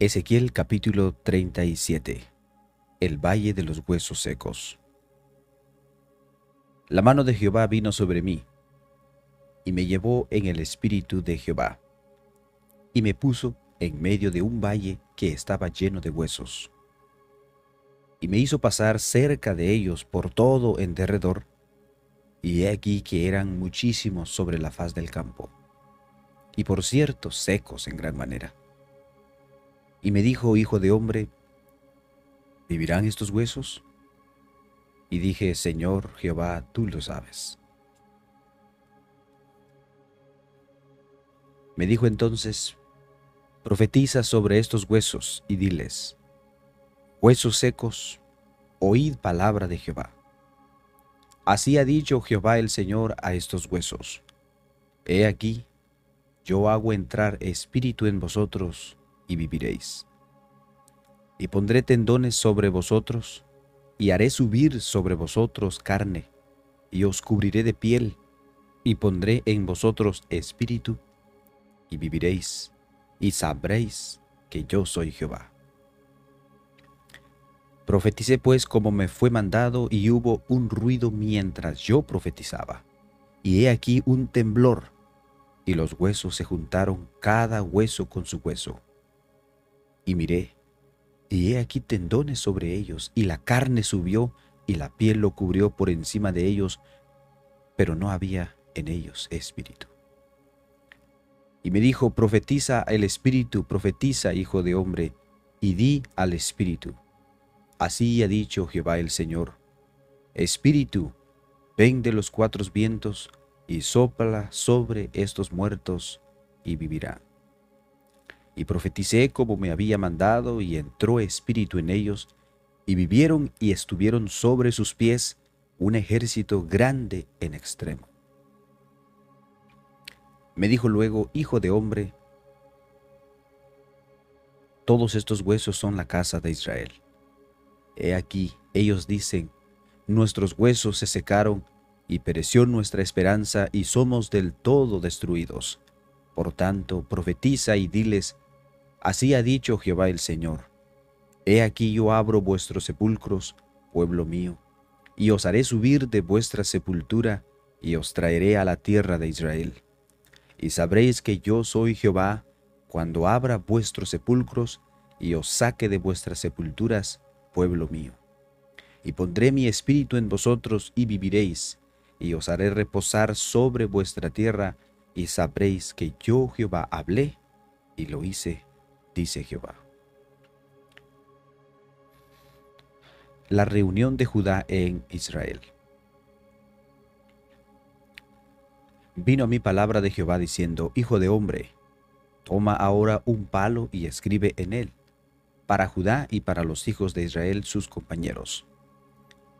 Ezequiel capítulo 37 El valle de los huesos secos. La mano de Jehová vino sobre mí, y me llevó en el espíritu de Jehová, y me puso en medio de un valle que estaba lleno de huesos, y me hizo pasar cerca de ellos por todo en derredor, y he aquí que eran muchísimos sobre la faz del campo, y por cierto secos en gran manera y me dijo, Hijo de hombre, ¿vivirán estos huesos? Y dije, Señor Jehová, tú lo sabes. Me dijo entonces, profetiza sobre estos huesos y diles, huesos secos, oíd palabra de Jehová. Así ha dicho Jehová el Señor a estos huesos. He aquí, yo hago entrar espíritu en vosotros y viviréis. Y pondré tendones sobre vosotros, y haré subir sobre vosotros carne, y os cubriré de piel, y pondré en vosotros espíritu, y viviréis, y sabréis que yo soy Jehová. Profeticé pues como me fue mandado, y hubo un ruido mientras yo profetizaba, y he aquí un temblor, y los huesos se juntaron cada hueso con su hueso y miré, y he aquí tendones sobre ellos, y la carne subió, y la piel lo cubrió por encima de ellos, pero no había en ellos espíritu. Y me dijo, profetiza el espíritu, profetiza, hijo de hombre, y di al espíritu. Así ha dicho Jehová el Señor, Espíritu, ven de los cuatro vientos, y sopla sobre estos muertos, y vivirán y profeticé como me había mandado, y entró espíritu en ellos, y vivieron y estuvieron sobre sus pies un ejército grande en extremo. Me dijo luego, Hijo de hombre, todos estos huesos son la casa de Israel. He aquí, ellos dicen, nuestros huesos se secaron y pereció nuestra esperanza y somos del todo destruidos. Por tanto, profetiza y diles, Así ha dicho Jehová el Señor. He aquí yo abro vuestros sepulcros, pueblo mío, y os haré subir de vuestra sepultura, y os traeré a la tierra de Israel. Y sabréis que yo soy Jehová, cuando abra vuestros sepulcros, y os saque de vuestras sepulturas, pueblo mío. Y pondré mi espíritu en vosotros, y viviréis, y os haré reposar sobre vuestra tierra, y sabréis que yo Jehová hablé, y lo hice dice Jehová. La reunión de Judá en Israel. Vino a mi palabra de Jehová diciendo, Hijo de hombre, toma ahora un palo y escribe en él, para Judá y para los hijos de Israel sus compañeros.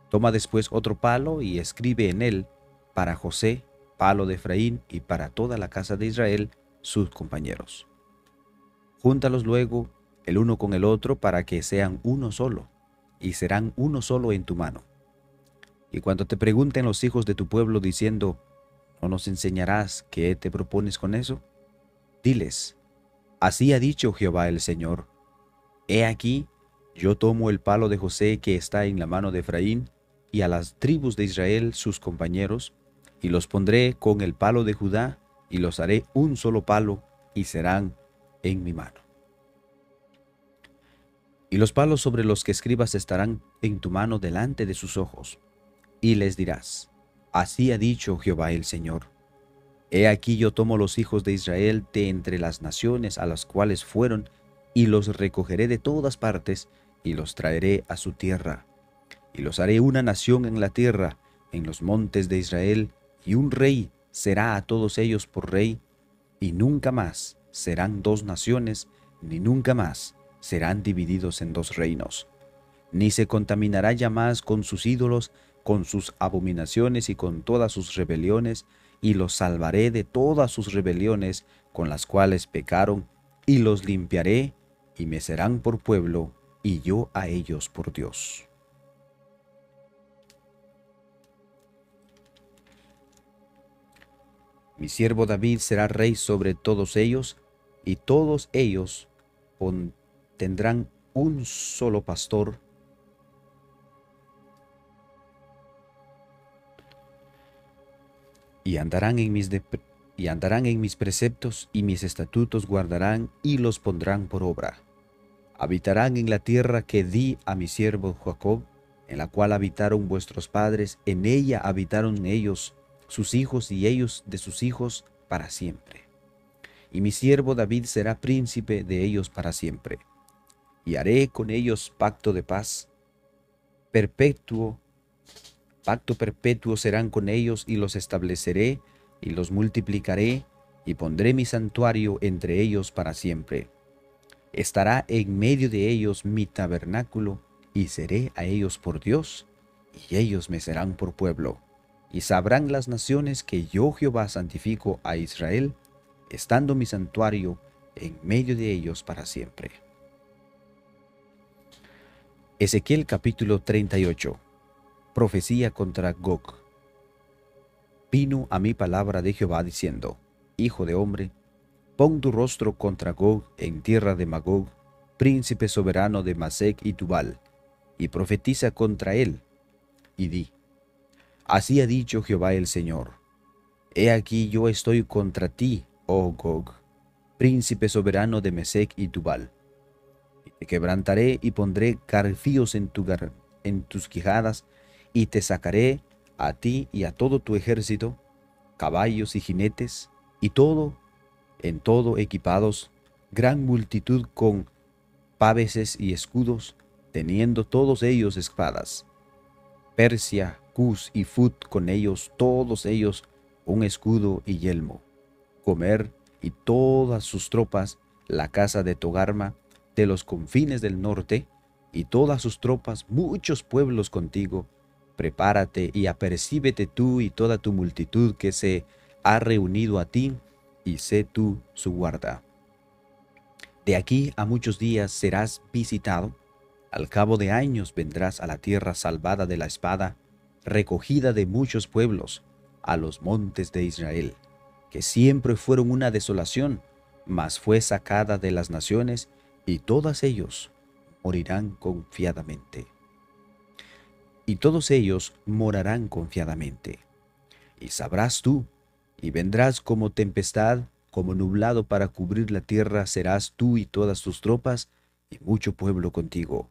Toma después otro palo y escribe en él, para José, palo de Efraín, y para toda la casa de Israel sus compañeros. Júntalos luego el uno con el otro para que sean uno solo, y serán uno solo en tu mano. Y cuando te pregunten los hijos de tu pueblo diciendo, ¿no nos enseñarás qué te propones con eso? Diles, así ha dicho Jehová el Señor, he aquí, yo tomo el palo de José que está en la mano de Efraín, y a las tribus de Israel sus compañeros, y los pondré con el palo de Judá, y los haré un solo palo, y serán en mi mano. Y los palos sobre los que escribas estarán en tu mano delante de sus ojos, y les dirás, Así ha dicho Jehová el Señor. He aquí yo tomo los hijos de Israel de entre las naciones a las cuales fueron, y los recogeré de todas partes, y los traeré a su tierra. Y los haré una nación en la tierra, en los montes de Israel, y un rey será a todos ellos por rey, y nunca más serán dos naciones, ni nunca más serán divididos en dos reinos. Ni se contaminará ya más con sus ídolos, con sus abominaciones y con todas sus rebeliones, y los salvaré de todas sus rebeliones con las cuales pecaron, y los limpiaré, y me serán por pueblo, y yo a ellos por Dios. Mi siervo David será rey sobre todos ellos, y todos ellos tendrán un solo pastor y andarán en mis y andarán en mis preceptos y mis estatutos guardarán y los pondrán por obra. Habitarán en la tierra que di a mi siervo Jacob, en la cual habitaron vuestros padres, en ella habitaron ellos, sus hijos y ellos de sus hijos para siempre. Y mi siervo David será príncipe de ellos para siempre. Y haré con ellos pacto de paz, perpetuo, pacto perpetuo serán con ellos y los estableceré y los multiplicaré y pondré mi santuario entre ellos para siempre. Estará en medio de ellos mi tabernáculo y seré a ellos por Dios y ellos me serán por pueblo. Y sabrán las naciones que yo Jehová santifico a Israel, estando mi santuario en medio de ellos para siempre. Ezequiel capítulo 38 Profecía contra Gog. Vino a mi palabra de Jehová diciendo, Hijo de hombre, pon tu rostro contra Gog en tierra de Magog, príncipe soberano de Masec y Tubal, y profetiza contra él, y di, Así ha dicho Jehová el Señor, He aquí yo estoy contra ti, oh Gog, príncipe soberano de Mesec y Tubal. Te quebrantaré y pondré carfíos en tus quijadas, y te sacaré a ti y a todo tu ejército, caballos y jinetes, y todo, en todo equipados, gran multitud con paveses y escudos, teniendo todos ellos espadas. Persia, Cus y Fut con ellos, todos ellos un escudo y yelmo. Y todas sus tropas, la casa de Togarma, de los confines del norte, y todas sus tropas, muchos pueblos contigo, prepárate y apercíbete tú y toda tu multitud que se ha reunido a ti, y sé tú su guarda. De aquí a muchos días serás visitado, al cabo de años vendrás a la tierra salvada de la espada, recogida de muchos pueblos, a los montes de Israel, que siempre fueron una desolación, mas fue sacada de las naciones, y todas ellos morirán confiadamente y todos ellos morarán confiadamente. Y sabrás tú, y vendrás como tempestad, como nublado para cubrir la tierra serás tú y todas tus tropas, y mucho pueblo contigo.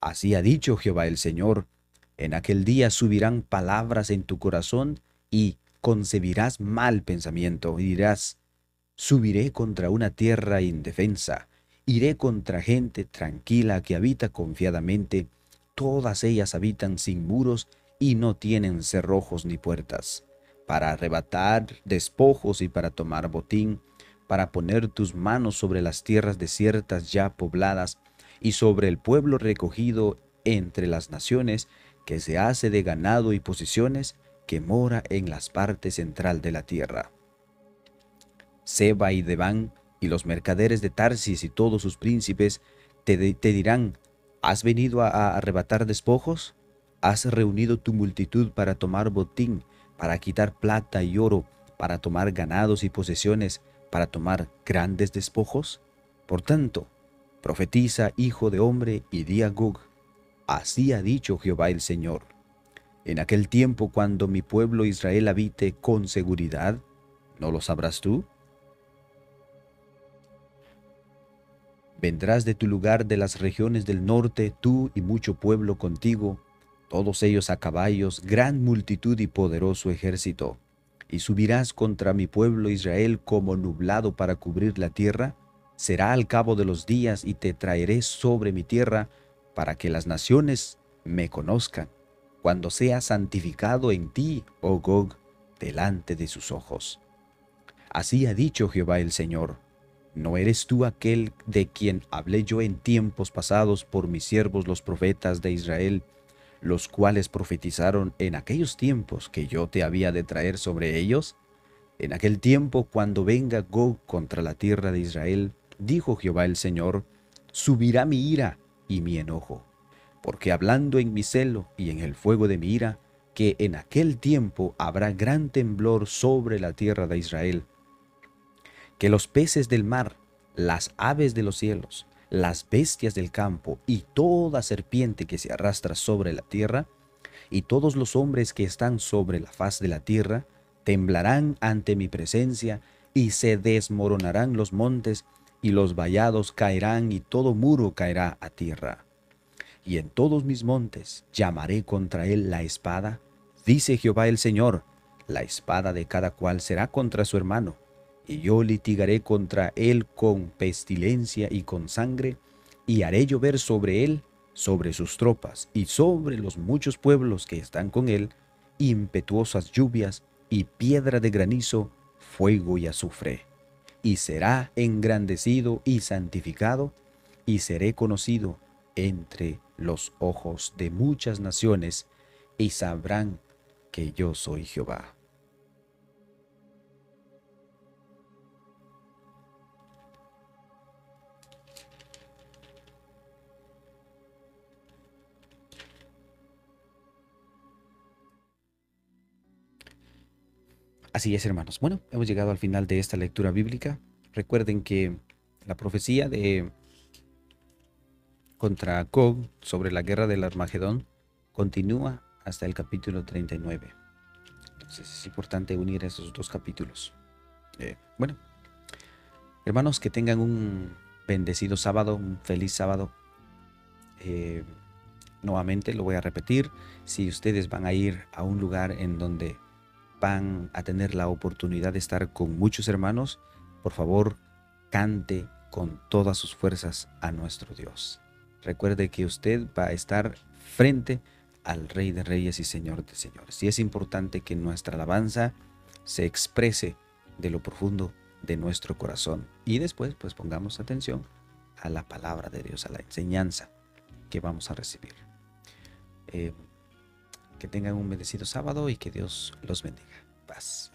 Así ha dicho Jehová el Señor, en aquel día subirán palabras en tu corazón, y concebirás mal pensamiento, y dirás, subiré contra una tierra indefensa, iré contra gente tranquila que habita confiadamente, todas ellas habitan sin muros y no tienen cerrojos ni puertas, para arrebatar despojos y para tomar botín, para poner tus manos sobre las tierras desiertas ya pobladas y sobre el pueblo recogido entre las naciones que se hace de ganado y posesiones que mora en las partes central de la tierra. Seba y Deván y los mercaderes de Tarsis y todos sus príncipes te, dirán, ¿Has venido a, arrebatar despojos? ¿Has reunido tu multitud para tomar botín, para quitar plata y oro, para tomar ganados y posesiones, para tomar grandes despojos? Por tanto, profetiza, hijo de hombre, y di a Gog, así ha dicho Jehová el Señor. En aquel tiempo cuando mi pueblo Israel habite con seguridad, ¿no lo sabrás tú? Vendrás de tu lugar de las regiones del norte, tú y mucho pueblo contigo, todos ellos a caballos, gran multitud y poderoso ejército. Y subirás contra mi pueblo Israel como nublado para cubrir la tierra. Será al cabo de los días y te traeré sobre mi tierra para que las naciones me conozcan, cuando sea santificado en ti, oh Gog, delante de sus ojos. Así ha dicho Jehová el Señor ¿No eres tú aquel de quien hablé yo en tiempos pasados por mis siervos los profetas de Israel, los cuales profetizaron en aquellos tiempos que yo te había de traer sobre ellos? En aquel tiempo, cuando venga Gog contra la tierra de Israel, dijo Jehová el Señor, subirá mi ira y mi enojo, porque hablando en mi celo y en el fuego de mi ira, que en aquel tiempo habrá gran temblor sobre la tierra de Israel, que los peces del mar, las aves de los cielos, las bestias del campo y toda serpiente que se arrastra sobre la tierra, y todos los hombres que están sobre la faz de la tierra, temblarán ante mi presencia, y se desmoronarán los montes, y los vallados caerán, y todo muro caerá a tierra. Y en todos mis montes llamaré contra él la espada, dice Jehová el Señor, la espada de cada cual será contra su hermano y yo litigaré contra él con pestilencia y con sangre, y haré llover sobre él, sobre sus tropas y sobre los muchos pueblos que están con él, impetuosas lluvias y piedra de granizo, fuego y azufre. Y será engrandecido y santificado, y seré conocido entre los ojos de muchas naciones, y sabrán que yo soy Jehová. Así es, hermanos. Bueno, hemos llegado al final de esta lectura bíblica. Recuerden que la profecía de contra Gog sobre la guerra del Armagedón continúa hasta el capítulo 39. Entonces es importante unir esos dos capítulos. Eh, bueno, hermanos, que tengan un bendecido sábado, un feliz sábado. Eh, nuevamente lo voy a repetir. Si ustedes van a ir a un lugar en donde van a tener la oportunidad de estar con muchos hermanos, por favor, cante con todas sus fuerzas a nuestro Dios. Recuerde que usted va a estar frente al Rey de Reyes y Señor de Señores. Y es importante que nuestra alabanza se exprese de lo profundo de nuestro corazón. Y después, pues pongamos atención a la palabra de Dios, a la enseñanza que vamos a recibir. Eh, que tengan un bendecido sábado y que Dios los bendiga. Paz.